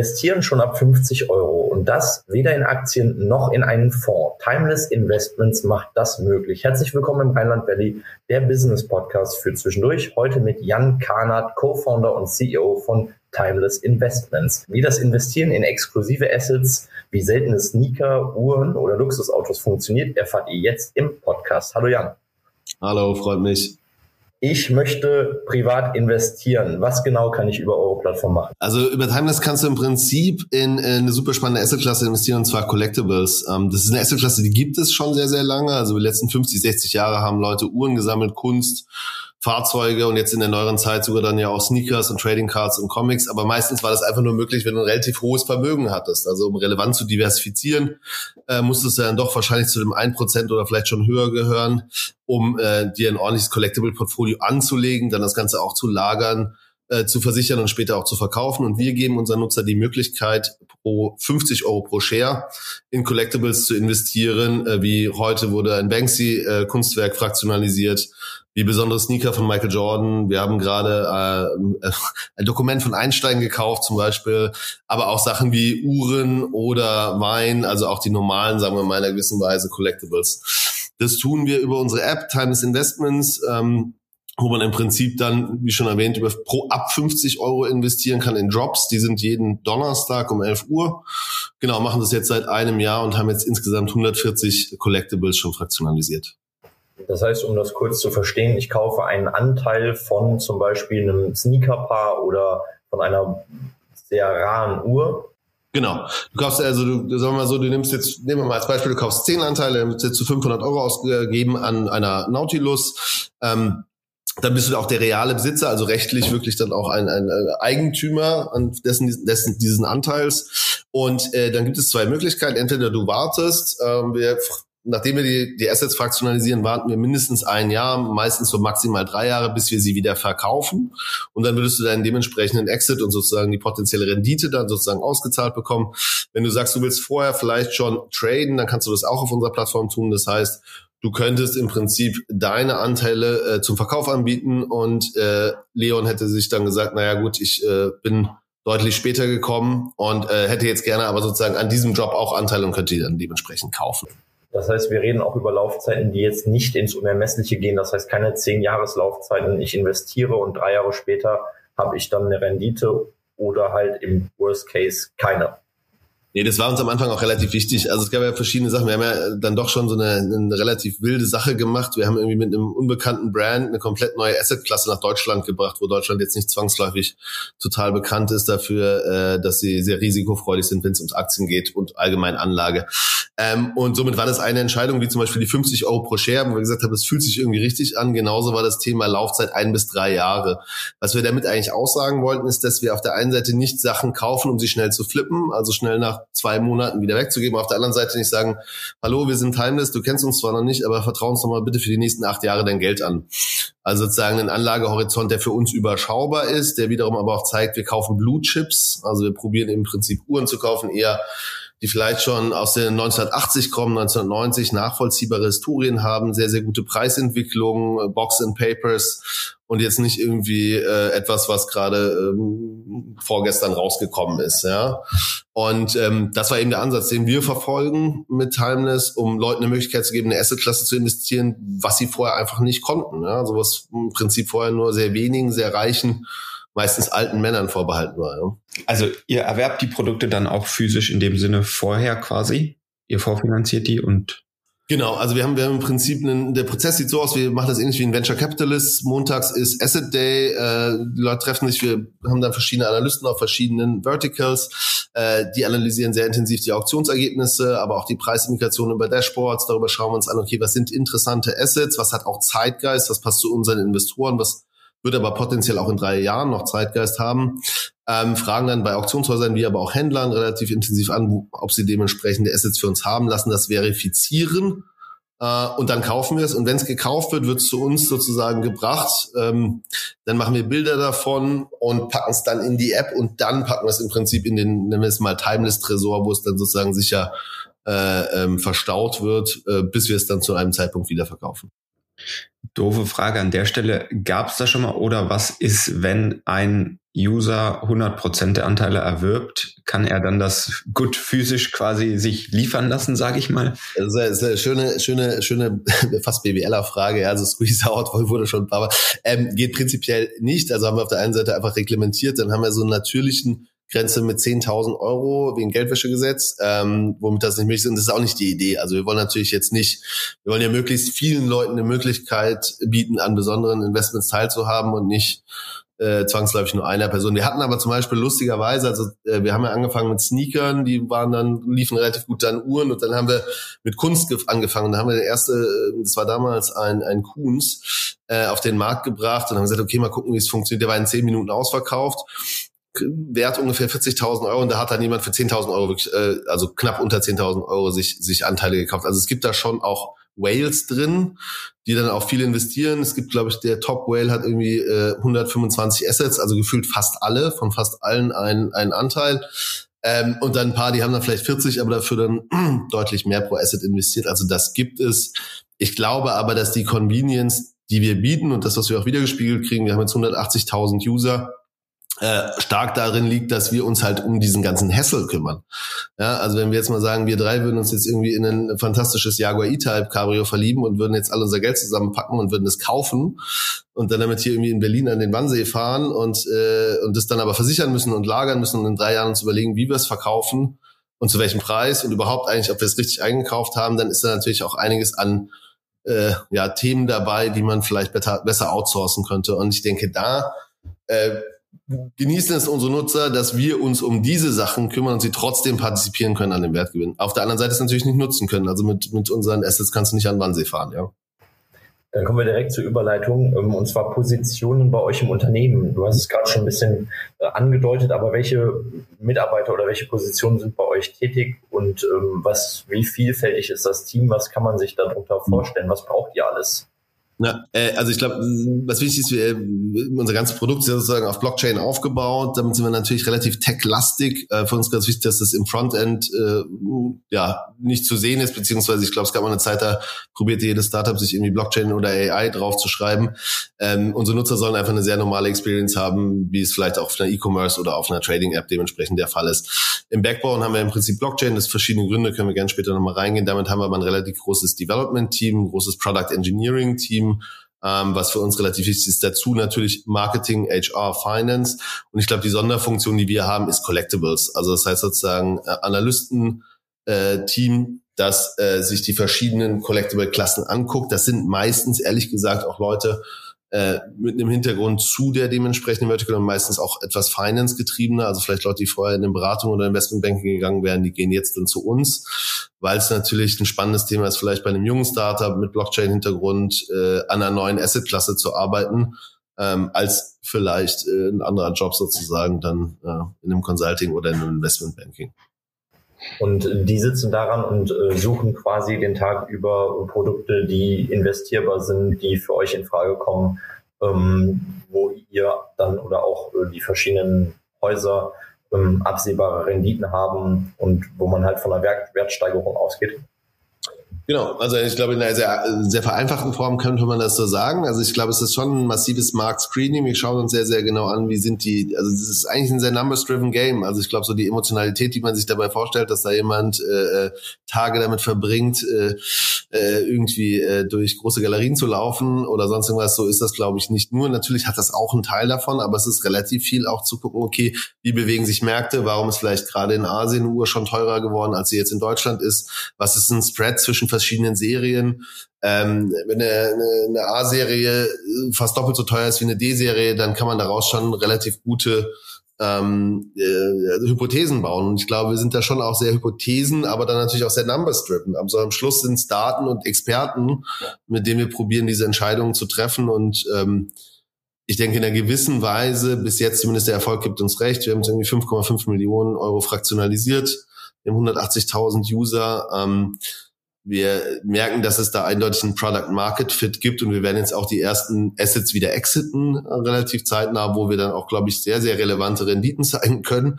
Investieren schon ab 50 Euro und das weder in Aktien noch in einen Fonds. Timeless Investments macht das möglich. Herzlich willkommen im Rheinland Valley, der Business Podcast für zwischendurch. Heute mit Jan Karnat, Co-Founder und CEO von Timeless Investments. Wie das Investieren in exklusive Assets wie seltene Sneaker, Uhren oder Luxusautos funktioniert, erfahrt ihr jetzt im Podcast. Hallo Jan. Hallo, freut mich ich möchte privat investieren. Was genau kann ich über eure Plattform machen? Also über Timeless kannst du im Prinzip in, in eine super spannende Assetklasse investieren und zwar Collectibles. Ähm, das ist eine Assetklasse, die gibt es schon sehr, sehr lange. Also die letzten 50, 60 Jahre haben Leute Uhren gesammelt, Kunst, Fahrzeuge und jetzt in der neueren Zeit sogar dann ja auch Sneakers und Trading Cards und Comics. Aber meistens war das einfach nur möglich, wenn du ein relativ hohes Vermögen hattest. Also um relevant zu diversifizieren, äh, musstest du dann doch wahrscheinlich zu dem 1% oder vielleicht schon höher gehören, um äh, dir ein ordentliches Collectible-Portfolio anzulegen, dann das Ganze auch zu lagern, äh, zu versichern und später auch zu verkaufen. Und wir geben unseren Nutzer die Möglichkeit, pro 50 Euro pro Share in Collectibles zu investieren. Äh, wie heute wurde ein Banksy äh, fraktionalisiert wie besondere Sneaker von Michael Jordan. Wir haben gerade äh, ein Dokument von Einstein gekauft zum Beispiel, aber auch Sachen wie Uhren oder Wein, also auch die normalen, sagen wir mal in einer gewissen Weise, Collectibles. Das tun wir über unsere App Timeless Investments. Ähm, wo man im Prinzip dann, wie schon erwähnt, über pro ab 50 Euro investieren kann in Drops. Die sind jeden Donnerstag um 11 Uhr. Genau, machen das jetzt seit einem Jahr und haben jetzt insgesamt 140 Collectibles schon fraktionalisiert. Das heißt, um das kurz zu verstehen, ich kaufe einen Anteil von zum Beispiel einem Sneakerpaar oder von einer sehr raren Uhr. Genau. Du kaufst also, du, sagen wir mal so, du nimmst jetzt, nehmen wir mal als Beispiel, du kaufst zehn Anteile, dann jetzt zu 500 Euro ausgegeben an einer Nautilus. Ähm, dann bist du auch der reale Besitzer, also rechtlich wirklich dann auch ein, ein Eigentümer an dessen, dessen diesen Anteils. Und äh, dann gibt es zwei Möglichkeiten. Entweder du wartest, äh, wir nachdem wir die, die Assets fraktionalisieren, warten wir mindestens ein Jahr, meistens so maximal drei Jahre, bis wir sie wieder verkaufen. Und dann würdest du deinen dementsprechenden Exit und sozusagen die potenzielle Rendite dann sozusagen ausgezahlt bekommen. Wenn du sagst, du willst vorher vielleicht schon traden, dann kannst du das auch auf unserer Plattform tun. Das heißt, du könntest im Prinzip deine Anteile äh, zum Verkauf anbieten und äh, Leon hätte sich dann gesagt, naja gut, ich äh, bin deutlich später gekommen und äh, hätte jetzt gerne aber sozusagen an diesem Job auch Anteile und könnte die dann dementsprechend kaufen. Das heißt, wir reden auch über Laufzeiten, die jetzt nicht ins Unermessliche gehen. Das heißt, keine zehn Jahreslaufzeiten. Ich investiere und drei Jahre später habe ich dann eine Rendite oder halt im Worst Case keine. Nee, das war uns am Anfang auch relativ wichtig. Also es gab ja verschiedene Sachen. Wir haben ja dann doch schon so eine, eine relativ wilde Sache gemacht. Wir haben irgendwie mit einem unbekannten Brand eine komplett neue Assetklasse nach Deutschland gebracht, wo Deutschland jetzt nicht zwangsläufig total bekannt ist dafür, äh, dass sie sehr risikofreudig sind, wenn es ums Aktien geht und allgemein Anlage. Ähm, und somit war das eine Entscheidung, wie zum Beispiel die 50 Euro pro Share, wo wir gesagt haben, das fühlt sich irgendwie richtig an. Genauso war das Thema Laufzeit ein bis drei Jahre. Was wir damit eigentlich aussagen wollten, ist, dass wir auf der einen Seite nicht Sachen kaufen, um sie schnell zu flippen, also schnell nach zwei Monaten wieder wegzugeben. Auf der anderen Seite nicht sagen, hallo, wir sind Timeless, du kennst uns zwar noch nicht, aber vertrau uns doch mal bitte für die nächsten acht Jahre dein Geld an. Also sozusagen ein Anlagehorizont, der für uns überschaubar ist, der wiederum aber auch zeigt, wir kaufen Blue Chips. Also wir probieren im Prinzip Uhren zu kaufen, eher die vielleicht schon aus den 1980 kommen, 1990 nachvollziehbare Historien haben, sehr, sehr gute Preisentwicklung, Box and Papers und jetzt nicht irgendwie äh, etwas, was gerade ähm, vorgestern rausgekommen ist. Ja. Und ähm, das war eben der Ansatz, den wir verfolgen mit Timeless, um Leuten eine Möglichkeit zu geben, eine Assetklasse zu investieren, was sie vorher einfach nicht konnten. Ja. So was im Prinzip vorher nur sehr wenigen, sehr reichen meistens alten Männern vorbehalten war. Ja. Also ihr erwerbt die Produkte dann auch physisch in dem Sinne vorher quasi? Ihr vorfinanziert die und Genau, also wir haben, wir haben im Prinzip einen, der Prozess sieht so aus, wir machen das ähnlich wie ein Venture Capitalist. Montags ist Asset Day, äh, die Leute treffen sich, wir haben dann verschiedene Analysten auf verschiedenen Verticals, äh, die analysieren sehr intensiv die Auktionsergebnisse, aber auch die Preisindikationen über Dashboards. Darüber schauen wir uns an, okay, was sind interessante Assets, was hat auch Zeitgeist, was passt zu unseren Investoren, was wird aber potenziell auch in drei Jahren noch Zeitgeist haben, ähm, fragen dann bei Auktionshäusern wie aber auch Händlern relativ intensiv an, ob sie dementsprechende Assets für uns haben, lassen das verifizieren äh, und dann kaufen wir es. Und wenn es gekauft wird, wird es zu uns sozusagen gebracht. Ähm, dann machen wir Bilder davon und packen es dann in die App und dann packen wir es im Prinzip in den, nennen wir es mal Timeless-Tresor, wo es dann sozusagen sicher äh, ähm, verstaut wird, äh, bis wir es dann zu einem Zeitpunkt wieder verkaufen. Doofe Frage an der Stelle. Gab es da schon mal oder was ist, wenn ein User 100% der Anteile erwirbt, kann er dann das gut physisch quasi sich liefern lassen, sage ich mal? Das ist eine schöne, schöne, schöne, fast BWLer-Frage. Also Squeeze Out wurde schon ein paar Mal. Ähm, geht prinzipiell nicht. Also haben wir auf der einen Seite einfach reglementiert, dann haben wir so einen natürlichen Grenze mit 10.000 Euro wegen Geldwäschegesetz, ähm, womit das nicht möglich ist. Und das ist auch nicht die Idee. Also wir wollen natürlich jetzt nicht, wir wollen ja möglichst vielen Leuten eine Möglichkeit bieten, an besonderen Investments teilzuhaben und nicht äh, zwangsläufig nur einer Person. Wir hatten aber zum Beispiel lustigerweise, also äh, wir haben ja angefangen mit Sneakern, die waren dann, liefen relativ gut dann Uhren und dann haben wir mit Kunst angefangen. Da haben wir der erste, äh, das war damals ein, ein Kunst, äh, auf den Markt gebracht und haben gesagt, okay, mal gucken, wie es funktioniert. Der war in zehn Minuten ausverkauft. Wert ungefähr 40.000 Euro und da hat dann jemand für 10.000 Euro, wirklich, äh, also knapp unter 10.000 Euro sich, sich Anteile gekauft. Also es gibt da schon auch Whales drin, die dann auch viel investieren. Es gibt, glaube ich, der Top Whale hat irgendwie äh, 125 Assets, also gefühlt fast alle, von fast allen einen, einen Anteil. Ähm, und dann ein paar, die haben dann vielleicht 40, aber dafür dann deutlich mehr pro Asset investiert. Also das gibt es. Ich glaube aber, dass die Convenience, die wir bieten und das, was wir auch wiedergespiegelt kriegen, wir haben jetzt 180.000 User, äh, stark darin liegt, dass wir uns halt um diesen ganzen Hassel kümmern. Ja, also wenn wir jetzt mal sagen, wir drei würden uns jetzt irgendwie in ein fantastisches Jaguar E-Type Cabrio verlieben und würden jetzt all unser Geld zusammenpacken und würden es kaufen und dann damit hier irgendwie in Berlin an den Wannsee fahren und äh, und das dann aber versichern müssen und lagern müssen und in drei Jahren uns überlegen, wie wir es verkaufen und zu welchem Preis und überhaupt eigentlich, ob wir es richtig eingekauft haben, dann ist da natürlich auch einiges an äh, ja, Themen dabei, die man vielleicht besser, besser outsourcen könnte. Und ich denke, da äh, genießen es unsere Nutzer, dass wir uns um diese Sachen kümmern und sie trotzdem partizipieren können an dem Wertgewinn. Auf der anderen Seite es natürlich nicht nutzen können. Also mit, mit unseren Assets kannst du nicht an Wannsee fahren, ja. Dann kommen wir direkt zur Überleitung, ähm, und zwar Positionen bei euch im Unternehmen. Du hast es gerade schon ein bisschen äh, angedeutet, aber welche Mitarbeiter oder welche Positionen sind bei euch tätig und ähm, was, wie vielfältig ist das Team? Was kann man sich darunter vorstellen? Was braucht ihr alles? Ja, äh, also ich glaube, was wichtig ist, wir, unser ganzes Produkt ist sozusagen auf Blockchain aufgebaut. Damit sind wir natürlich relativ tech-lastig. Äh, für uns ganz wichtig, dass das im Frontend äh, ja nicht zu sehen ist, beziehungsweise ich glaube, es gab mal eine Zeit, da probierte jedes Startup sich irgendwie Blockchain oder AI drauf zu schreiben. Ähm, unsere Nutzer sollen einfach eine sehr normale Experience haben, wie es vielleicht auch auf einer E-Commerce oder auf einer Trading-App dementsprechend der Fall ist. Im Backbone haben wir im Prinzip Blockchain, das verschiedene Gründe, können wir gerne später nochmal reingehen. Damit haben wir aber ein relativ großes Development-Team, großes Product Engineering-Team, ähm, was für uns relativ wichtig ist. Dazu natürlich Marketing, HR, Finance. Und ich glaube, die Sonderfunktion, die wir haben, ist Collectibles. Also das heißt sozusagen äh, Analysten, äh, Team, das äh, sich die verschiedenen Collectible-Klassen anguckt. Das sind meistens, ehrlich gesagt, auch Leute, äh, mit einem Hintergrund zu der dementsprechenden Vertical und meistens auch etwas Finance getriebener, also vielleicht Leute, die vorher in eine Beratung oder Investmentbanking gegangen wären, die gehen jetzt dann zu uns, weil es natürlich ein spannendes Thema ist, vielleicht bei einem jungen Startup mit Blockchain-Hintergrund äh, an einer neuen Asset-Klasse zu arbeiten, ähm, als vielleicht äh, ein anderer Job sozusagen dann äh, in einem Consulting oder in einem Investmentbanking. Und die sitzen daran und äh, suchen quasi den Tag über Produkte, die investierbar sind, die für euch in Frage kommen, ähm, wo ihr dann oder auch äh, die verschiedenen Häuser ähm, absehbare Renditen haben und wo man halt von einer Wert Wertsteigerung ausgeht. Genau, also ich glaube, in einer sehr, sehr vereinfachten Form könnte man das so sagen. Also ich glaube, es ist schon ein massives Markt-Screening. Wir schauen uns sehr, sehr genau an, wie sind die, also es ist eigentlich ein sehr numbers-driven Game. Also ich glaube, so die Emotionalität, die man sich dabei vorstellt, dass da jemand äh, äh, Tage damit verbringt, äh, äh, irgendwie äh, durch große Galerien zu laufen oder sonst irgendwas, so ist das, glaube ich, nicht nur. Natürlich hat das auch einen Teil davon, aber es ist relativ viel auch zu gucken, okay, wie bewegen sich Märkte, warum ist vielleicht gerade in Asien Uhr schon teurer geworden, als sie jetzt in Deutschland ist, was ist ein Spread zwischen verschiedenen Serien. Ähm, wenn eine, eine, A-Serie fast doppelt so teuer ist wie eine D-Serie, dann kann man daraus schon relativ gute ähm, äh, Hypothesen bauen. Und ich glaube, wir sind da schon auch sehr Hypothesen, aber dann natürlich auch sehr numbers-driven. Also am Schluss sind es Daten und Experten, mit denen wir probieren, diese Entscheidungen zu treffen. Und ähm, ich denke, in einer gewissen Weise, bis jetzt zumindest der Erfolg gibt uns recht, wir haben irgendwie 5,5 Millionen Euro fraktionalisiert, wir haben 180.000 User. Ähm, wir merken, dass es da eindeutig einen Product Market Fit gibt und wir werden jetzt auch die ersten Assets wieder exiten, äh, relativ zeitnah, wo wir dann auch, glaube ich, sehr, sehr relevante Renditen zeigen können.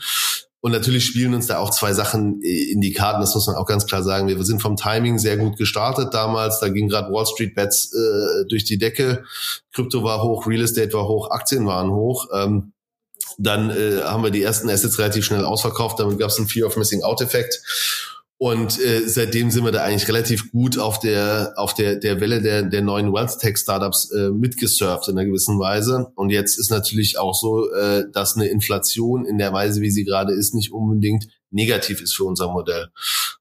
Und natürlich spielen uns da auch zwei Sachen äh, in die Karten, das muss man auch ganz klar sagen. Wir sind vom Timing sehr gut gestartet damals. Da ging gerade Wall Street Bets äh, durch die Decke. Krypto war hoch, Real Estate war hoch, Aktien waren hoch. Ähm, dann äh, haben wir die ersten Assets relativ schnell ausverkauft. Damit gab es einen Fear of Missing Out Effekt. Und äh, seitdem sind wir da eigentlich relativ gut auf der auf der der Welle der der neuen Wealth Tech Startups äh, mitgesurft in einer gewissen Weise. Und jetzt ist natürlich auch so, äh, dass eine Inflation in der Weise, wie sie gerade ist, nicht unbedingt negativ ist für unser Modell.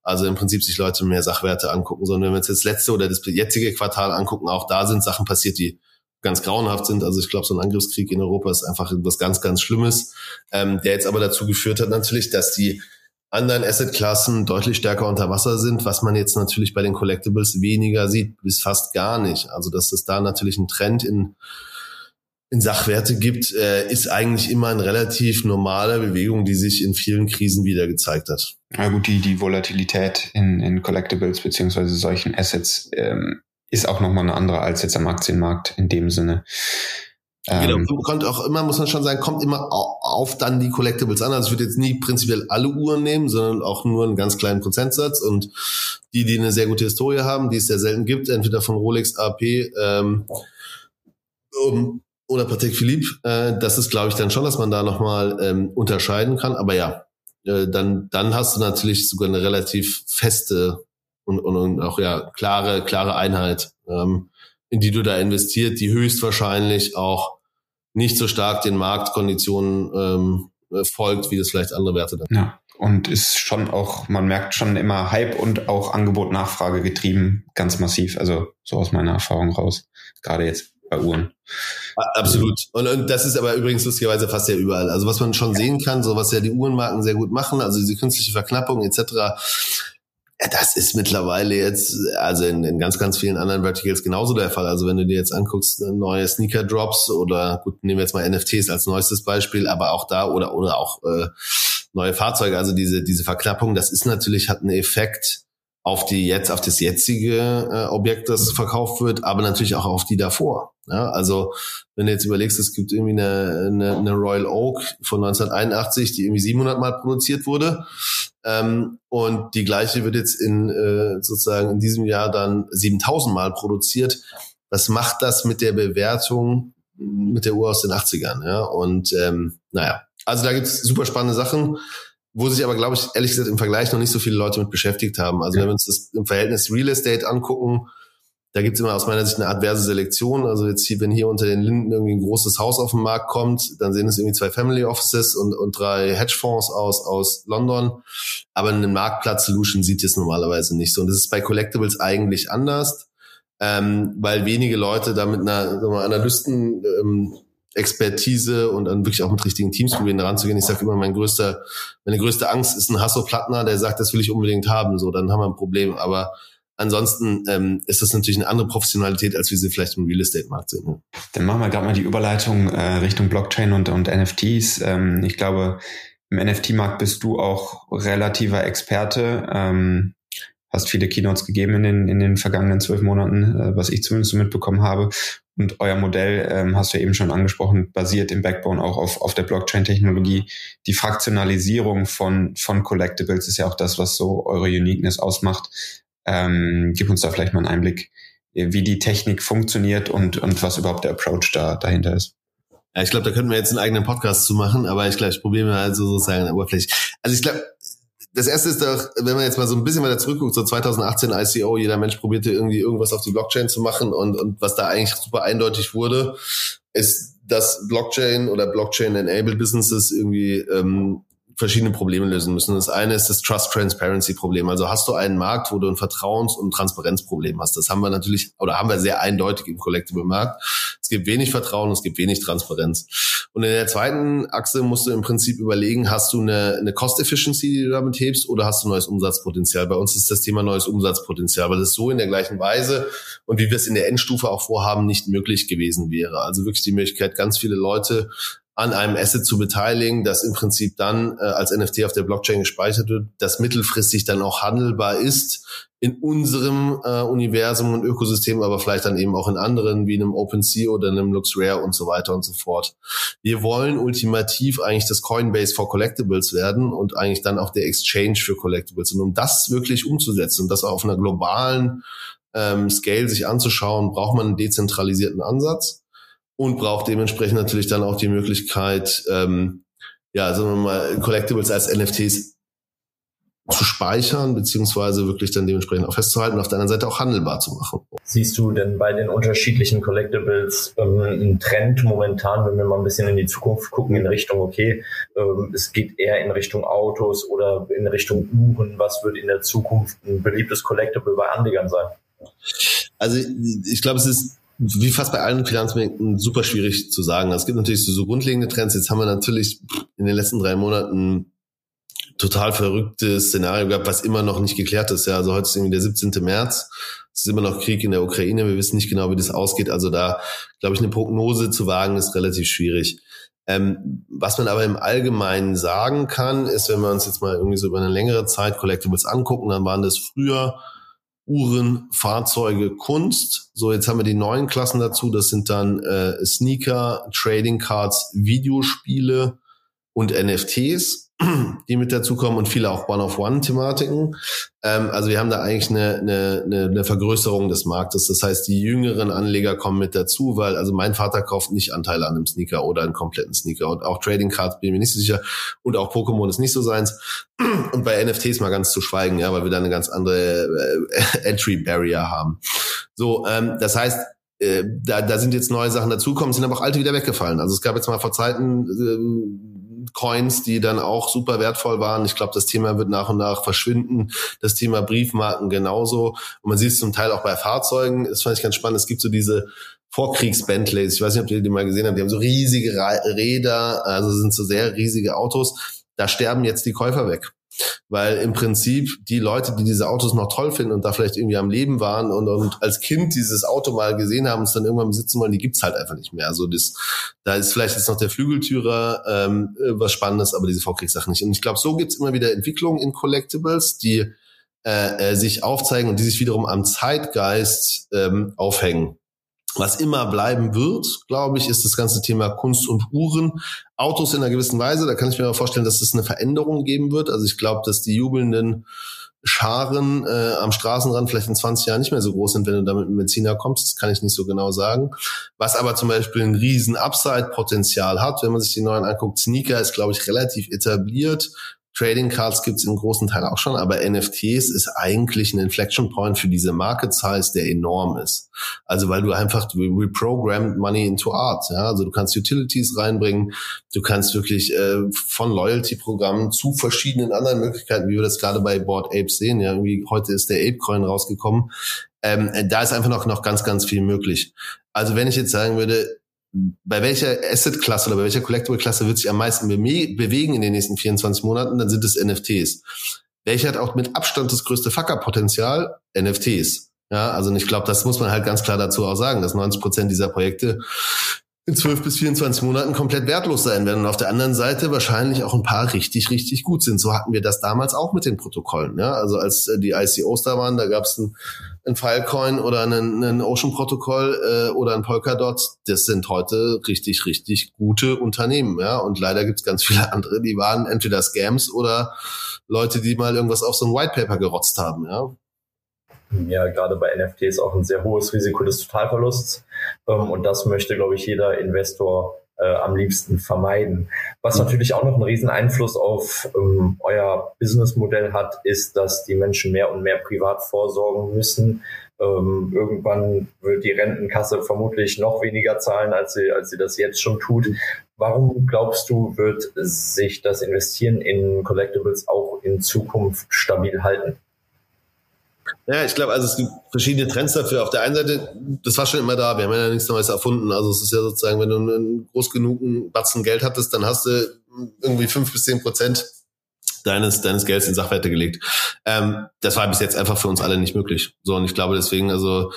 Also im Prinzip sich Leute mehr Sachwerte angucken, sondern wenn wir uns das letzte oder das jetzige Quartal angucken, auch da sind Sachen passiert, die ganz grauenhaft sind. Also ich glaube, so ein Angriffskrieg in Europa ist einfach etwas ganz, ganz Schlimmes, ähm, der jetzt aber dazu geführt hat natürlich, dass die anderen Assetklassen deutlich stärker unter Wasser sind, was man jetzt natürlich bei den Collectibles weniger sieht, bis fast gar nicht. Also dass es da natürlich einen Trend in, in Sachwerte gibt, äh, ist eigentlich immer eine relativ normale Bewegung, die sich in vielen Krisen wieder gezeigt hat. Ja gut, die, die Volatilität in, in Collectibles beziehungsweise solchen Assets ähm, ist auch nochmal eine andere als jetzt am Aktienmarkt in dem Sinne. Genau, ähm, kommt auch immer, muss man schon sagen, kommt immer auf dann die Collectibles an. Also ich würde jetzt nie prinzipiell alle Uhren nehmen, sondern auch nur einen ganz kleinen Prozentsatz. Und die, die eine sehr gute Historie haben, die es sehr selten gibt, entweder von Rolex, AP ähm, um, oder Patek Philippe, äh, das ist, glaube ich, dann schon, dass man da nochmal ähm, unterscheiden kann. Aber ja, äh, dann, dann hast du natürlich sogar eine relativ feste und, und, und auch ja klare, klare Einheit. Ähm, in die du da investiert, die höchstwahrscheinlich auch nicht so stark den Marktkonditionen ähm, äh, folgt, wie das vielleicht andere Werte dann. Ja. Und ist schon auch, man merkt schon immer Hype und auch Angebot-Nachfrage getrieben, ganz massiv. Also so aus meiner Erfahrung raus. Gerade jetzt bei Uhren. Absolut. Und, und das ist aber übrigens lustigerweise fast ja überall. Also was man schon sehen kann, so was ja die Uhrenmarken sehr gut machen, also diese künstliche Verknappung etc., das ist mittlerweile jetzt, also in, in ganz, ganz vielen anderen Verticals genauso der Fall. Also wenn du dir jetzt anguckst, neue Sneaker-Drops oder gut, nehmen wir jetzt mal NFTs als neuestes Beispiel, aber auch da oder oder auch äh, neue Fahrzeuge, also diese, diese Verknappung, das ist natürlich, hat einen Effekt auf die jetzt, auf das jetzige äh, Objekt, das verkauft wird, aber natürlich auch auf die davor. Ja, also wenn du jetzt überlegst, es gibt irgendwie eine, eine, eine Royal Oak von 1981, die irgendwie 700 Mal produziert wurde, ähm, und die gleiche wird jetzt in äh, sozusagen in diesem Jahr dann 7000 Mal produziert. Was macht das mit der Bewertung mit der Uhr aus den 80ern? Ja, und ähm, naja, also da gibt's super spannende Sachen wo sich aber, glaube ich, ehrlich gesagt im Vergleich noch nicht so viele Leute mit beschäftigt haben. Also wenn wir uns das im Verhältnis Real Estate angucken, da gibt es immer aus meiner Sicht eine adverse Selektion. Also jetzt hier, wenn hier unter den Linden irgendwie ein großes Haus auf den Markt kommt, dann sehen es irgendwie zwei Family Offices und, und drei Hedgefonds aus, aus London. Aber eine Marktplatz-Solution sieht es normalerweise nicht so. Und das ist bei Collectibles eigentlich anders, ähm, weil wenige Leute da mit einer sagen wir, Analysten ähm, Expertise und dann wirklich auch mit richtigen Teams probieren, da ranzugehen. Ich sage immer, mein größter, meine größte Angst ist ein Hasso-Plattner, der sagt, das will ich unbedingt haben. So, dann haben wir ein Problem. Aber ansonsten ähm, ist das natürlich eine andere Professionalität, als wir sie vielleicht im Real Estate-Markt sehen. Ja. Dann machen wir gerade mal die Überleitung äh, Richtung Blockchain und, und NFTs. Ähm, ich glaube, im NFT-Markt bist du auch relativer Experte. Ähm, hast viele Keynotes gegeben in den, in den vergangenen zwölf Monaten, äh, was ich zumindest so mitbekommen habe. Und euer Modell, ähm, hast du eben schon angesprochen, basiert im Backbone auch auf, auf der Blockchain-Technologie. Die Fraktionalisierung von, von Collectibles ist ja auch das, was so eure Uniqueness ausmacht. Ähm, gib uns da vielleicht mal einen Einblick, wie die Technik funktioniert und, und was überhaupt der Approach da, dahinter ist. Ja, ich glaube, da könnten wir jetzt einen eigenen Podcast zu machen, aber ich glaube, ich probiere mal also sozusagen oberflächlich. Also ich glaube, das erste ist doch, wenn man jetzt mal so ein bisschen weiter zurückguckt, so 2018 ICO, jeder Mensch probierte irgendwie irgendwas auf die Blockchain zu machen und, und was da eigentlich super eindeutig wurde, ist, dass Blockchain oder Blockchain-enabled Businesses irgendwie ähm, verschiedene Probleme lösen müssen. Das eine ist das Trust Transparency Problem. Also hast du einen Markt, wo du ein Vertrauens- und Transparenzproblem hast. Das haben wir natürlich oder haben wir sehr eindeutig im Collectible Markt. Es gibt wenig Vertrauen, es gibt wenig Transparenz. Und in der zweiten Achse musst du im Prinzip überlegen, hast du eine, eine Cost Efficiency, die du damit hebst, oder hast du neues Umsatzpotenzial? Bei uns ist das Thema neues Umsatzpotenzial, weil das so in der gleichen Weise und wie wir es in der Endstufe auch vorhaben, nicht möglich gewesen wäre. Also wirklich die Möglichkeit, ganz viele Leute an einem Asset zu beteiligen, das im Prinzip dann äh, als NFT auf der Blockchain gespeichert wird, das mittelfristig dann auch handelbar ist in unserem äh, Universum und Ökosystem, aber vielleicht dann eben auch in anderen, wie einem OpenSea oder einem LuxRare und so weiter und so fort. Wir wollen ultimativ eigentlich das Coinbase for Collectibles werden und eigentlich dann auch der Exchange für Collectibles. Und um das wirklich umzusetzen und das auf einer globalen ähm, Scale sich anzuschauen, braucht man einen dezentralisierten Ansatz und braucht dementsprechend natürlich dann auch die Möglichkeit, ähm, ja, sagen wir mal, Collectibles als NFTs zu speichern, beziehungsweise wirklich dann dementsprechend auch festzuhalten und auf der anderen Seite auch handelbar zu machen. Siehst du denn bei den unterschiedlichen Collectibles ähm, einen Trend momentan, wenn wir mal ein bisschen in die Zukunft gucken, in Richtung, okay, ähm, es geht eher in Richtung Autos oder in Richtung Uhren, was wird in der Zukunft ein beliebtes Collectible bei Anlegern sein? Also ich glaube, es ist wie fast bei allen Finanzmärkten super schwierig zu sagen. Es gibt natürlich so, so grundlegende Trends. Jetzt haben wir natürlich in den letzten drei Monaten total verrücktes Szenario gehabt, was immer noch nicht geklärt ist. Ja, also heute ist irgendwie der 17. März. Es ist immer noch Krieg in der Ukraine. Wir wissen nicht genau, wie das ausgeht. Also da, glaube ich, eine Prognose zu wagen, ist relativ schwierig. Ähm, was man aber im Allgemeinen sagen kann, ist, wenn wir uns jetzt mal irgendwie so über eine längere Zeit Collectibles angucken, dann waren das früher Uhren, Fahrzeuge, Kunst. So, jetzt haben wir die neuen Klassen dazu. Das sind dann äh, Sneaker, Trading Cards, Videospiele und NFTs die mit dazukommen und viele auch One-of-One-Thematiken. Ähm, also wir haben da eigentlich eine, eine, eine Vergrößerung des Marktes. Das heißt, die jüngeren Anleger kommen mit dazu, weil also mein Vater kauft nicht Anteile an einem Sneaker oder einen kompletten Sneaker. Und auch Trading Cards bin ich mir nicht so sicher. Und auch Pokémon ist nicht so seins. Und bei NFTs mal ganz zu schweigen, ja, weil wir da eine ganz andere äh, Entry Barrier haben. So, ähm, das heißt, äh, da, da sind jetzt neue Sachen dazugekommen, sind aber auch alte wieder weggefallen. Also es gab jetzt mal vor Zeiten äh, Coins, die dann auch super wertvoll waren. Ich glaube, das Thema wird nach und nach verschwinden. Das Thema Briefmarken genauso. Und man sieht es zum Teil auch bei Fahrzeugen. Das fand ich ganz spannend. Es gibt so diese Vorkriegs-Bentleys. Ich weiß nicht, ob ihr die mal gesehen habt. Die haben so riesige Räder, also sind so sehr riesige Autos. Da sterben jetzt die Käufer weg. Weil im Prinzip die Leute, die diese Autos noch toll finden und da vielleicht irgendwie am Leben waren und, und als Kind dieses Auto mal gesehen haben, es dann irgendwann besitzen wollen, die gibt's halt einfach nicht mehr. Also das, da ist vielleicht jetzt noch der Flügeltürer ähm, was Spannendes, aber diese Vorkriegssachen nicht. Und ich glaube, so gibt's immer wieder Entwicklungen in Collectibles, die äh, äh, sich aufzeigen und die sich wiederum am Zeitgeist ähm, aufhängen. Was immer bleiben wird, glaube ich, ist das ganze Thema Kunst und Uhren. Autos in einer gewissen Weise, da kann ich mir aber vorstellen, dass es eine Veränderung geben wird. Also ich glaube, dass die jubelnden Scharen äh, am Straßenrand vielleicht in 20 Jahren nicht mehr so groß sind, wenn du da mit Benziner kommst. Das kann ich nicht so genau sagen. Was aber zum Beispiel ein riesen Upside-Potenzial hat, wenn man sich die neuen anguckt. Sneaker ist, glaube ich, relativ etabliert. Trading Cards gibt es im großen Teil auch schon, aber NFTs ist eigentlich ein Inflection Point für diese Market Size, der enorm ist. Also weil du einfach reprogrammed Money into Art. Ja? Also du kannst Utilities reinbringen, du kannst wirklich äh, von Loyalty-Programmen zu verschiedenen anderen Möglichkeiten, wie wir das gerade bei Board Apes sehen. Ja, irgendwie heute ist der Ape Coin rausgekommen. Ähm, da ist einfach noch noch ganz ganz viel möglich. Also wenn ich jetzt sagen würde, bei welcher Asset-Klasse oder bei welcher Collectible-Klasse wird sich am meisten bewegen in den nächsten 24 Monaten, dann sind es NFTs. Welcher hat auch mit Abstand das größte Fucker-Potenzial? NFTs. Ja, also ich glaube, das muss man halt ganz klar dazu auch sagen, dass 90 Prozent dieser Projekte in 12 bis 24 Monaten komplett wertlos sein werden und auf der anderen Seite wahrscheinlich auch ein paar richtig, richtig gut sind. So hatten wir das damals auch mit den Protokollen. Ja? Also als äh, die ICOs da waren, da gab es ein ein Filecoin oder ein, ein Ocean-Protokoll äh, oder ein Polkadot, das sind heute richtig, richtig gute Unternehmen. Ja? Und leider gibt es ganz viele andere, die waren entweder Scams oder Leute, die mal irgendwas auf so ein White Paper gerotzt haben. Ja? Ja, gerade bei NFTs auch ein sehr hohes Risiko des Totalverlusts. Ähm, und das möchte, glaube ich, jeder Investor äh, am liebsten vermeiden. Was natürlich auch noch einen riesen Einfluss auf ähm, euer Businessmodell hat, ist, dass die Menschen mehr und mehr privat vorsorgen müssen. Ähm, irgendwann wird die Rentenkasse vermutlich noch weniger zahlen, als sie, als sie das jetzt schon tut. Warum glaubst du, wird sich das Investieren in Collectibles auch in Zukunft stabil halten? Ja, ich glaube, also es gibt verschiedene Trends dafür. Auf der einen Seite, das war schon immer da, wir haben ja nichts Neues erfunden. Also es ist ja sozusagen, wenn du einen groß genugen Batzen Geld hattest, dann hast du irgendwie fünf bis zehn Prozent deines, deines Gelds in Sachwerte gelegt. Ähm, das war bis jetzt einfach für uns alle nicht möglich. So, und ich glaube deswegen, also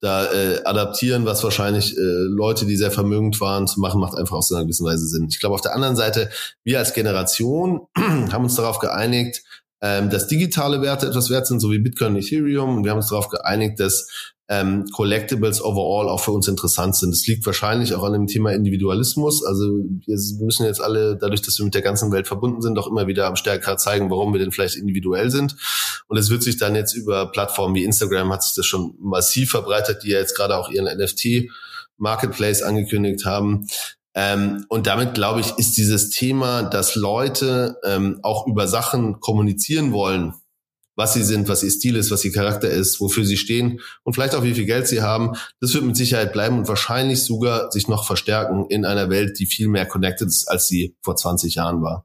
da äh, adaptieren, was wahrscheinlich äh, Leute, die sehr vermögend waren, zu machen, macht einfach aus einer gewissen Weise Sinn. Ich glaube, auf der anderen Seite, wir als Generation haben uns darauf geeinigt, ähm, dass digitale Werte etwas wert sind, so wie Bitcoin und Ethereum. Und wir haben uns darauf geeinigt, dass ähm, Collectibles overall auch für uns interessant sind. Das liegt wahrscheinlich auch an dem Thema Individualismus. Also wir müssen jetzt alle, dadurch, dass wir mit der ganzen Welt verbunden sind, auch immer wieder am stärker zeigen, warum wir denn vielleicht individuell sind. Und es wird sich dann jetzt über Plattformen wie Instagram hat sich das schon massiv verbreitet, die ja jetzt gerade auch ihren NFT Marketplace angekündigt haben. Ähm, und damit, glaube ich, ist dieses Thema, dass Leute ähm, auch über Sachen kommunizieren wollen, was sie sind, was ihr Stil ist, was ihr Charakter ist, wofür sie stehen und vielleicht auch wie viel Geld sie haben. Das wird mit Sicherheit bleiben und wahrscheinlich sogar sich noch verstärken in einer Welt, die viel mehr connected ist, als sie vor 20 Jahren war.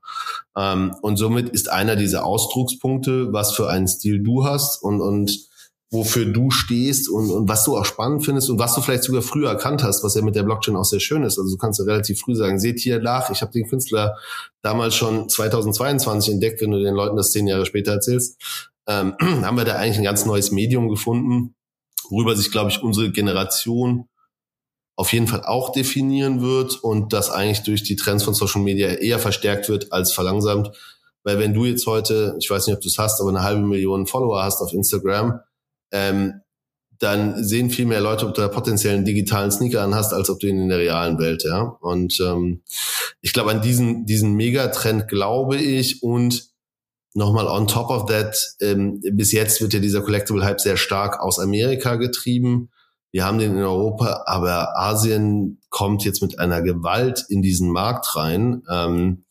Ähm, und somit ist einer dieser Ausdruckspunkte, was für einen Stil du hast und, und wofür du stehst und, und was du auch spannend findest und was du vielleicht sogar früher erkannt hast, was ja mit der Blockchain auch sehr schön ist. Also du kannst ja relativ früh sagen, seht hier nach, ich habe den Künstler damals schon 2022 entdeckt, wenn du den Leuten das zehn Jahre später erzählst. Ähm, haben wir da eigentlich ein ganz neues Medium gefunden, worüber sich, glaube ich, unsere Generation auf jeden Fall auch definieren wird und das eigentlich durch die Trends von Social Media eher verstärkt wird als verlangsamt. Weil wenn du jetzt heute, ich weiß nicht, ob du es hast, aber eine halbe Million Follower hast auf Instagram, ähm, dann sehen viel mehr Leute, ob du da potenziellen digitalen Sneaker anhast, als ob du ihn in der realen Welt, ja. Und ähm, ich glaube, an diesen, diesen Megatrend glaube ich und nochmal on top of that, ähm, bis jetzt wird ja dieser Collectible-Hype sehr stark aus Amerika getrieben. Wir haben den in Europa, aber Asien kommt jetzt mit einer Gewalt in diesen Markt rein. Ähm,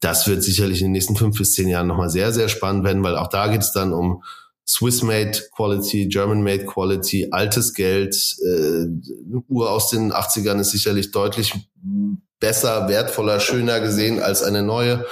das wird sicherlich in den nächsten fünf bis zehn Jahren nochmal sehr, sehr spannend werden, weil auch da geht es dann um Swiss-made Quality, German-made Quality, altes Geld. Äh, Uhr aus den 80ern ist sicherlich deutlich besser, wertvoller, schöner gesehen als eine neue.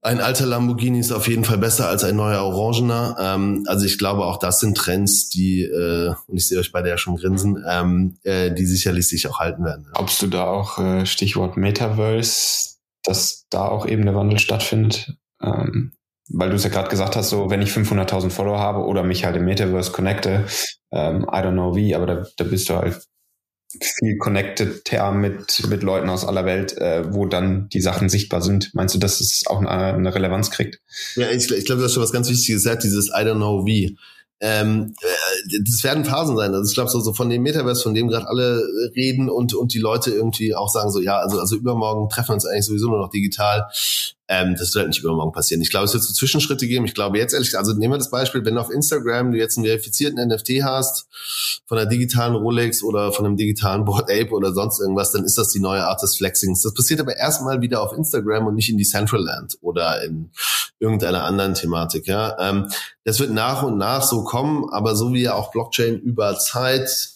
Ein alter Lamborghini ist auf jeden Fall besser als ein neuer Orangener. Ähm, also ich glaube, auch das sind Trends, die, äh, und ich sehe euch beide ja schon grinsen, ähm, äh, die sicherlich sich auch halten werden. Glaubst du da auch, äh, Stichwort Metaverse, dass da auch eben der Wandel stattfindet? Ähm, weil du es ja gerade gesagt hast, so wenn ich 500.000 Follower habe oder mich halt im Metaverse connecte, ähm, I don't know wie, aber da, da bist du halt viel connected mit, mit Leuten aus aller Welt, äh, wo dann die Sachen sichtbar sind. Meinst du, dass es auch eine, eine Relevanz kriegt? Ja, ich, ich glaube, du hast schon was ganz Wichtiges gesagt, dieses I don't know wie. Ähm, äh, das werden Phasen sein. Also ich glaube, so, so von dem Metaverse, von dem gerade alle reden und, und die Leute irgendwie auch sagen, so ja, also, also übermorgen treffen wir uns eigentlich sowieso nur noch digital. Ähm, das wird halt nicht übermorgen passieren. Ich glaube, es wird so Zwischenschritte geben. Ich glaube jetzt ehrlich, also nehmen wir das Beispiel, wenn du auf Instagram du jetzt einen verifizierten NFT hast, von einer digitalen Rolex oder von einem digitalen Board Ape oder sonst irgendwas, dann ist das die neue Art des Flexings. Das passiert aber erstmal wieder auf Instagram und nicht in die Central Land oder in irgendeiner anderen Thematik. Ja, ähm, Das wird nach und nach so kommen, aber so wie ja auch Blockchain über Zeit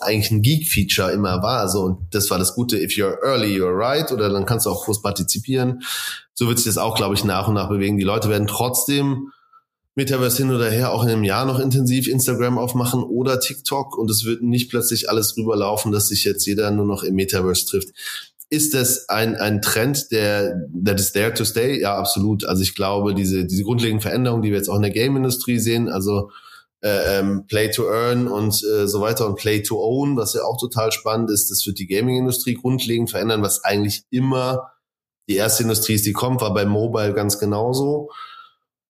eigentlich ein Geek-Feature immer war. Also, und das war das Gute, if you're early, you're right, oder dann kannst du auch groß partizipieren. So wird sich das auch, glaube ich, nach und nach bewegen. Die Leute werden trotzdem Metaverse hin oder her auch in einem Jahr noch intensiv Instagram aufmachen oder TikTok und es wird nicht plötzlich alles rüberlaufen, dass sich jetzt jeder nur noch im Metaverse trifft. Ist das ein, ein Trend, der that is there to stay? Ja, absolut. Also ich glaube, diese, diese grundlegenden Veränderungen, die wir jetzt auch in der Game-Industrie sehen, also äh, ähm, Play to Earn und äh, so weiter und Play to Own, was ja auch total spannend ist. Das wird die Gaming-Industrie grundlegend verändern, was eigentlich immer die erste Industrie ist, die kommt, war bei Mobile ganz genauso.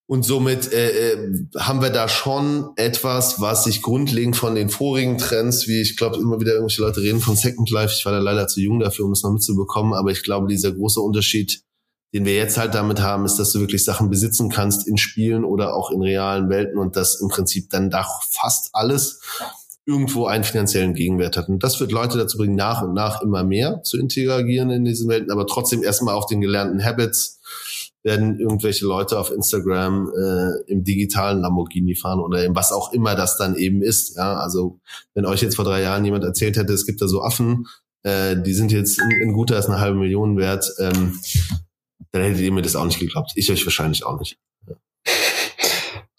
Und somit äh, äh, haben wir da schon etwas, was sich grundlegend von den vorigen Trends, wie ich glaube, immer wieder irgendwelche Leute reden von Second Life. Ich war da leider zu jung dafür, um es noch mitzubekommen, aber ich glaube, dieser große Unterschied den wir jetzt halt damit haben, ist, dass du wirklich Sachen besitzen kannst in Spielen oder auch in realen Welten und das im Prinzip dann doch fast alles irgendwo einen finanziellen Gegenwert hat. Und das wird Leute dazu bringen, nach und nach immer mehr zu interagieren in diesen Welten, aber trotzdem erstmal auf den gelernten Habits werden irgendwelche Leute auf Instagram äh, im digitalen Lamborghini fahren oder in was auch immer das dann eben ist. Ja, also wenn euch jetzt vor drei Jahren jemand erzählt hätte, es gibt da so Affen, äh, die sind jetzt in, in guter als eine halbe Million wert, ähm, dann hättet ihr mir das auch nicht geglaubt. Ich euch wahrscheinlich auch nicht.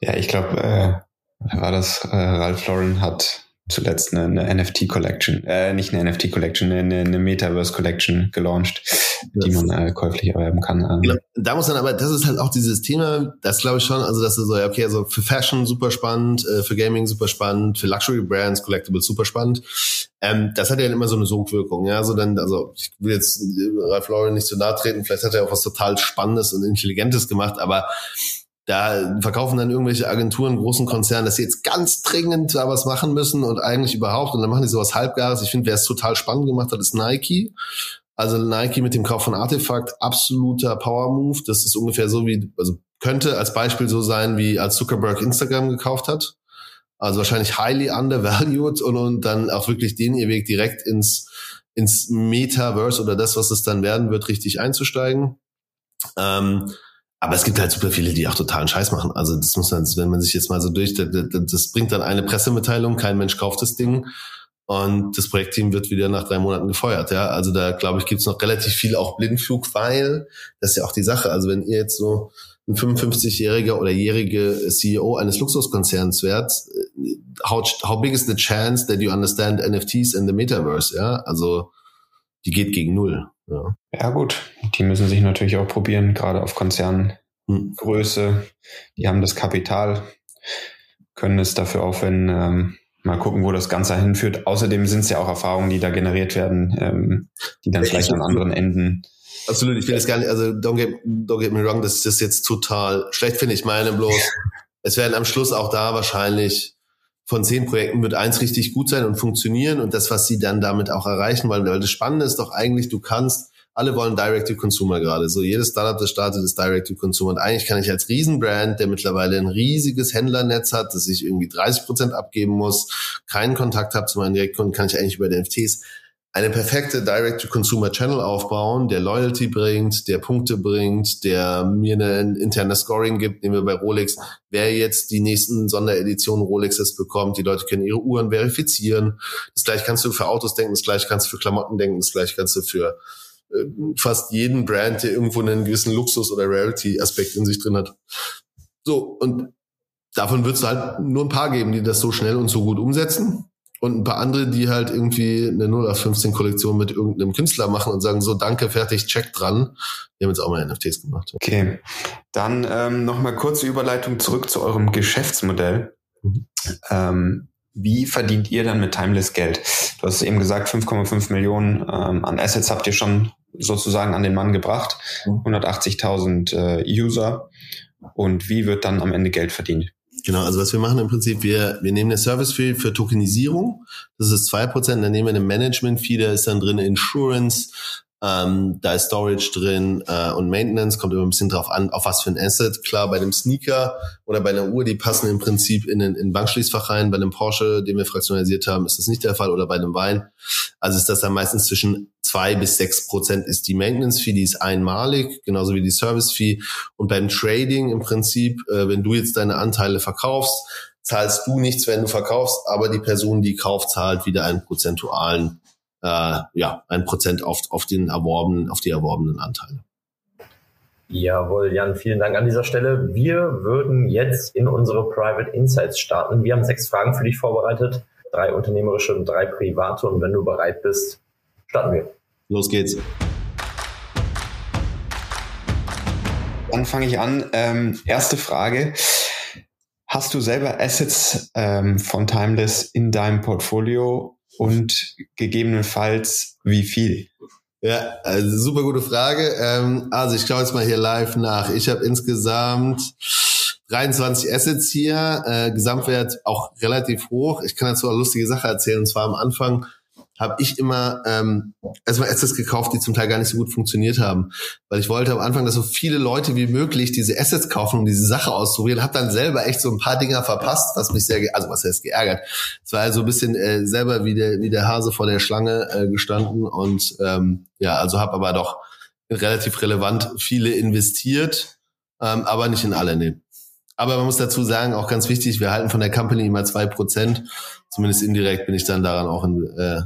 Ja, ich glaube, äh, war das, äh, Ralph Lauren hat zuletzt eine, eine NFT-Collection, äh, nicht eine NFT-Collection, eine, eine Metaverse-Collection gelauncht, das die man äh, käuflich erwerben kann. Genau. Da muss dann aber, das ist halt auch dieses Thema, das glaube ich schon, also dass du so, okay, also für Fashion super spannend, äh, für Gaming super spannend, für Luxury Brands, Collectibles super spannend. Ähm, das hat ja immer so eine Sogwirkung, ja, so dann, also ich will jetzt Ralph Lauren nicht zu nahe treten, vielleicht hat er auch was total Spannendes und Intelligentes gemacht, aber da verkaufen dann irgendwelche Agenturen, großen Konzernen, dass sie jetzt ganz dringend da was machen müssen und eigentlich überhaupt. Und dann machen die sowas halbgares. Ich finde, wer es total spannend gemacht hat, ist Nike. Also Nike mit dem Kauf von Artefakt, absoluter Power Move. Das ist ungefähr so wie, also könnte als Beispiel so sein, wie als Zuckerberg Instagram gekauft hat. Also wahrscheinlich highly undervalued und, und dann auch wirklich den ihr Weg direkt ins, ins Metaverse oder das, was es dann werden wird, richtig einzusteigen. Ähm, aber es gibt halt super viele, die auch totalen Scheiß machen. Also das muss man, wenn man sich jetzt mal so durch, das, das bringt dann eine Pressemitteilung, kein Mensch kauft das Ding und das Projektteam wird wieder nach drei Monaten gefeuert. Ja, also da glaube ich gibt's noch relativ viel auch Blindflug, weil das ist ja auch die Sache. Also wenn ihr jetzt so ein 55-jähriger oder jährige CEO eines Luxuskonzerns wärt, how, how big is the chance that you understand NFTs in the Metaverse? Ja, also die geht gegen null. Ja. ja, gut. Die müssen sich natürlich auch probieren, gerade auf Konzerngröße. Hm. Die haben das Kapital, können es dafür aufwenden. Ähm, mal gucken, wo das Ganze hinführt. Außerdem sind es ja auch Erfahrungen, die da generiert werden, ähm, die dann vielleicht an anderen Enden. Absolut, ich will das gar nicht, also don't get, don't get me wrong, das ist jetzt total schlecht, finde ich. meine bloß, es werden am Schluss auch da wahrscheinlich von zehn Projekten wird eins richtig gut sein und funktionieren und das, was sie dann damit auch erreichen wollen, weil das Spannende ist doch eigentlich, du kannst, alle wollen Direct-to-Consumer gerade. So jedes Startup, das startet, ist Direct-to-Consumer. Und eigentlich kann ich als Riesenbrand, der mittlerweile ein riesiges Händlernetz hat, das ich irgendwie 30 Prozent abgeben muss, keinen Kontakt habe zu meinen Direktkunden, kann ich eigentlich über die NFTs eine perfekte Direct-to-Consumer-Channel aufbauen, der Loyalty bringt, der Punkte bringt, der mir ein internes Scoring gibt, nehmen wir bei Rolex, wer jetzt die nächsten Sondereditionen Rolexes bekommt, die Leute können ihre Uhren verifizieren. Das gleiche kannst du für Autos denken, das gleiche kannst du für Klamotten denken, das gleiche kannst du für äh, fast jeden Brand, der irgendwo einen gewissen Luxus- oder Rarity-Aspekt in sich drin hat. So, und davon wird es halt nur ein paar geben, die das so schnell und so gut umsetzen und ein paar andere, die halt irgendwie eine 0 auf 15 Kollektion mit irgendeinem Künstler machen und sagen so, danke, fertig, check dran. Wir haben jetzt auch mal NFTs gemacht. Okay. Dann ähm, nochmal kurze Überleitung zurück zu eurem Geschäftsmodell. Mhm. Ähm, wie verdient ihr dann mit Timeless Geld? Du hast eben gesagt, 5,5 Millionen ähm, an Assets habt ihr schon sozusagen an den Mann gebracht. 180.000 mhm. äh, User. Und wie wird dann am Ende Geld verdient? Genau, also was wir machen im Prinzip, wir, wir nehmen eine Service-Fee für Tokenisierung, das ist zwei Prozent, dann nehmen wir eine Management-Fee, da ist dann drin Insurance, ähm, da ist Storage drin äh, und Maintenance, kommt immer ein bisschen drauf an, auf was für ein Asset. Klar, bei einem Sneaker oder bei einer Uhr, die passen im Prinzip in ein, in Bankschließfach rein. Bei einem Porsche, den wir fraktionalisiert haben, ist das nicht der Fall oder bei einem Wein. Also ist das dann meistens zwischen zwei bis sechs Prozent ist die Maintenance-Fee, die ist einmalig, genauso wie die Service-Fee. Und beim Trading im Prinzip, äh, wenn du jetzt deine Anteile verkaufst, zahlst du nichts, wenn du verkaufst, aber die Person, die kauft, zahlt wieder einen prozentualen äh, ja, ein Prozent auf, auf den erworbenen, auf die erworbenen Anteile. Jawohl, Jan, vielen Dank an dieser Stelle. Wir würden jetzt in unsere Private Insights starten. Wir haben sechs Fragen für dich vorbereitet, drei unternehmerische und drei private. Und wenn du bereit bist, starten wir. Los geht's. Dann fange ich an. Ähm, erste Frage. Hast du selber Assets ähm, von Timeless in deinem Portfolio und gegebenenfalls wie viel? Ja, also super gute Frage. Ähm, also ich schaue jetzt mal hier live nach. Ich habe insgesamt 23 Assets hier, äh, Gesamtwert auch relativ hoch. Ich kann dazu eine lustige Sache erzählen. Und zwar am Anfang habe ich immer ähm, erstmal Assets gekauft, die zum Teil gar nicht so gut funktioniert haben. Weil ich wollte am Anfang, dass so viele Leute wie möglich diese Assets kaufen, um diese Sache auszuprobieren. Habe dann selber echt so ein paar Dinger verpasst, was mich sehr, also was heißt geärgert. Es war also ein bisschen äh, selber wie der, wie der Hase vor der Schlange äh, gestanden. Und ähm, ja, also habe aber doch relativ relevant viele investiert, ähm, aber nicht in alle. Nee. Aber man muss dazu sagen, auch ganz wichtig, wir halten von der Company immer zwei Prozent. Zumindest indirekt bin ich dann daran auch in, äh,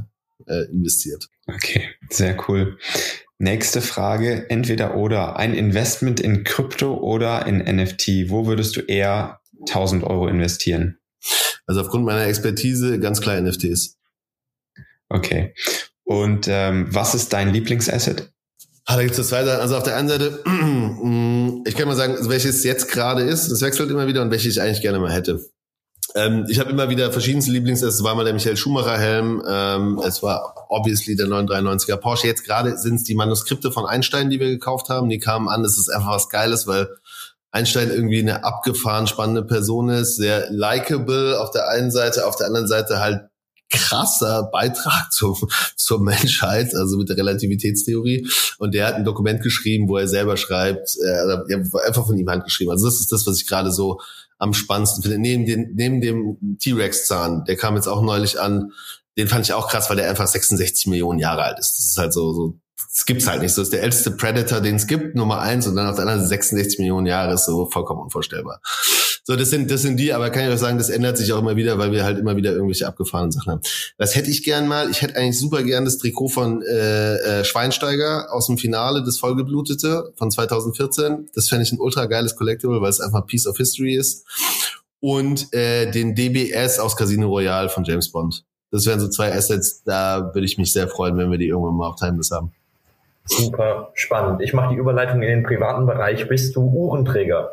äh, investiert. Okay, sehr cool. Nächste Frage, entweder oder ein Investment in Krypto oder in NFT. Wo würdest du eher 1000 Euro investieren? Also aufgrund meiner Expertise ganz klar NFTs. Okay. Und ähm, was ist dein Lieblingsasset? Ah, da gibt es zwei Seiten. Also auf der einen Seite, ich kann mal sagen, welches jetzt gerade ist, das wechselt immer wieder und welches ich eigentlich gerne mal hätte. Ähm, ich habe immer wieder verschiedenste Lieblings. Es war mal der Michael Schumacher Helm. Ähm, es war obviously der 993er Porsche. Jetzt gerade sind es die Manuskripte von Einstein, die wir gekauft haben. Die kamen an. Das ist einfach was Geiles, weil Einstein irgendwie eine abgefahren spannende Person ist, sehr likable auf der einen Seite, auf der anderen Seite halt krasser Beitrag zur, zur Menschheit, also mit der Relativitätstheorie. Und der hat ein Dokument geschrieben, wo er selber schreibt, äh, einfach von ihm handgeschrieben. Also das ist das, was ich gerade so am spannendsten finde. Neben, den, neben dem T-Rex-Zahn, der kam jetzt auch neulich an, den fand ich auch krass, weil der einfach 66 Millionen Jahre alt ist. Das ist halt so, so das gibt's halt nicht. So ist der älteste Predator, den es gibt, Nummer eins, und dann auf der anderen 66 Millionen Jahre ist so vollkommen unvorstellbar. So, das sind, das sind die, aber kann ich auch sagen, das ändert sich auch immer wieder, weil wir halt immer wieder irgendwelche abgefahrenen Sachen haben. Was hätte ich gern mal? Ich hätte eigentlich super gern das Trikot von äh, äh, Schweinsteiger aus dem Finale des Vollgeblutete von 2014. Das fände ich ein ultra geiles Collectible, weil es einfach Piece of History ist. Und äh, den DBS aus Casino Royale von James Bond. Das wären so zwei Assets, da würde ich mich sehr freuen, wenn wir die irgendwann mal auf Timeless haben. Super spannend. Ich mache die Überleitung in den privaten Bereich. Bist du Uhrenträger?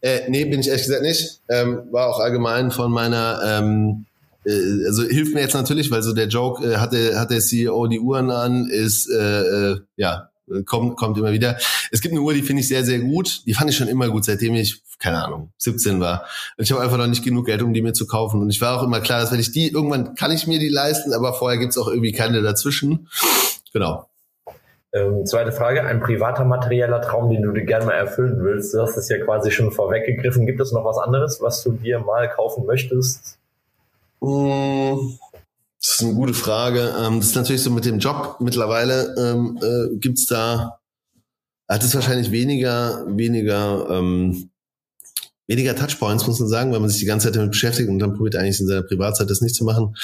Äh, nee, bin ich ehrlich gesagt nicht. Ähm, war auch allgemein von meiner, ähm, äh, also hilft mir jetzt natürlich, weil so der Joke, äh, hat, der, hat der CEO die Uhren an, ist, äh, äh, ja, kommt, kommt immer wieder. Es gibt eine Uhr, die finde ich sehr, sehr gut. Die fand ich schon immer gut, seitdem ich, keine Ahnung, 17 war. Und ich habe einfach noch nicht genug Geld, um die mir zu kaufen. Und ich war auch immer klar, dass wenn ich die, irgendwann kann ich mir die leisten, aber vorher gibt's auch irgendwie keine dazwischen. Genau. Ähm, zweite Frage, ein privater materieller Traum, den du dir gerne mal erfüllen willst. Du hast es ja quasi schon vorweggegriffen. Gibt es noch was anderes, was du dir mal kaufen möchtest? Mm, das ist eine gute Frage. Ähm, das ist natürlich so mit dem Job mittlerweile. Ähm, äh, gibt's da, hat es wahrscheinlich weniger, weniger, ähm, weniger Touchpoints, muss man sagen, weil man sich die ganze Zeit damit beschäftigt und dann probiert eigentlich in seiner Privatzeit das nicht zu machen.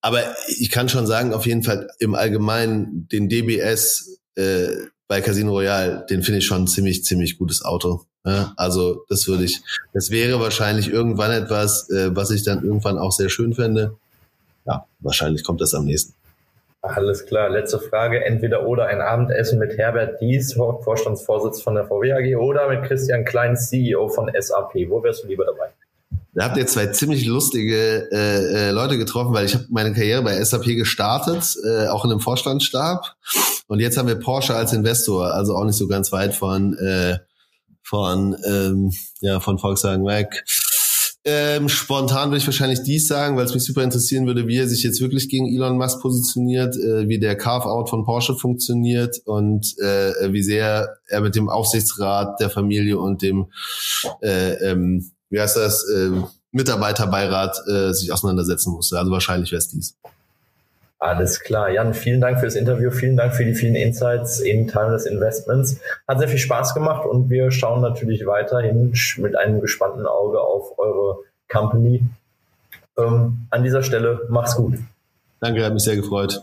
Aber ich kann schon sagen, auf jeden Fall im Allgemeinen den DBS äh, bei Casino Royale, den finde ich schon ziemlich, ziemlich gutes Auto. Ja, also das würde ich, das wäre wahrscheinlich irgendwann etwas, äh, was ich dann irgendwann auch sehr schön fände. Ja, wahrscheinlich kommt das am nächsten. Alles klar, letzte Frage. Entweder oder ein Abendessen mit Herbert Dies, Vorstandsvorsitz von der VW AG, oder mit Christian Klein, CEO von SAP. Wo wärst du lieber dabei? Da habt ihr zwei ziemlich lustige äh, äh, Leute getroffen, weil ich habe meine Karriere bei SAP gestartet, äh, auch in einem Vorstandsstab. Und jetzt haben wir Porsche als Investor, also auch nicht so ganz weit von äh, von ähm, ja von Volkswagen weg. Ähm, spontan würde ich wahrscheinlich dies sagen, weil es mich super interessieren würde, wie er sich jetzt wirklich gegen Elon Musk positioniert, äh, wie der Carve-out von Porsche funktioniert und äh, wie sehr er mit dem Aufsichtsrat der Familie und dem äh, ähm, wie heißt das, äh, Mitarbeiterbeirat äh, sich auseinandersetzen musste. Also wahrscheinlich wäre es dies. Alles klar. Jan, vielen Dank für das Interview. Vielen Dank für die vielen Insights in Timeless Investments. Hat sehr viel Spaß gemacht und wir schauen natürlich weiterhin mit einem gespannten Auge auf eure Company. Ähm, an dieser Stelle, mach's gut. Danke, hat mich sehr gefreut.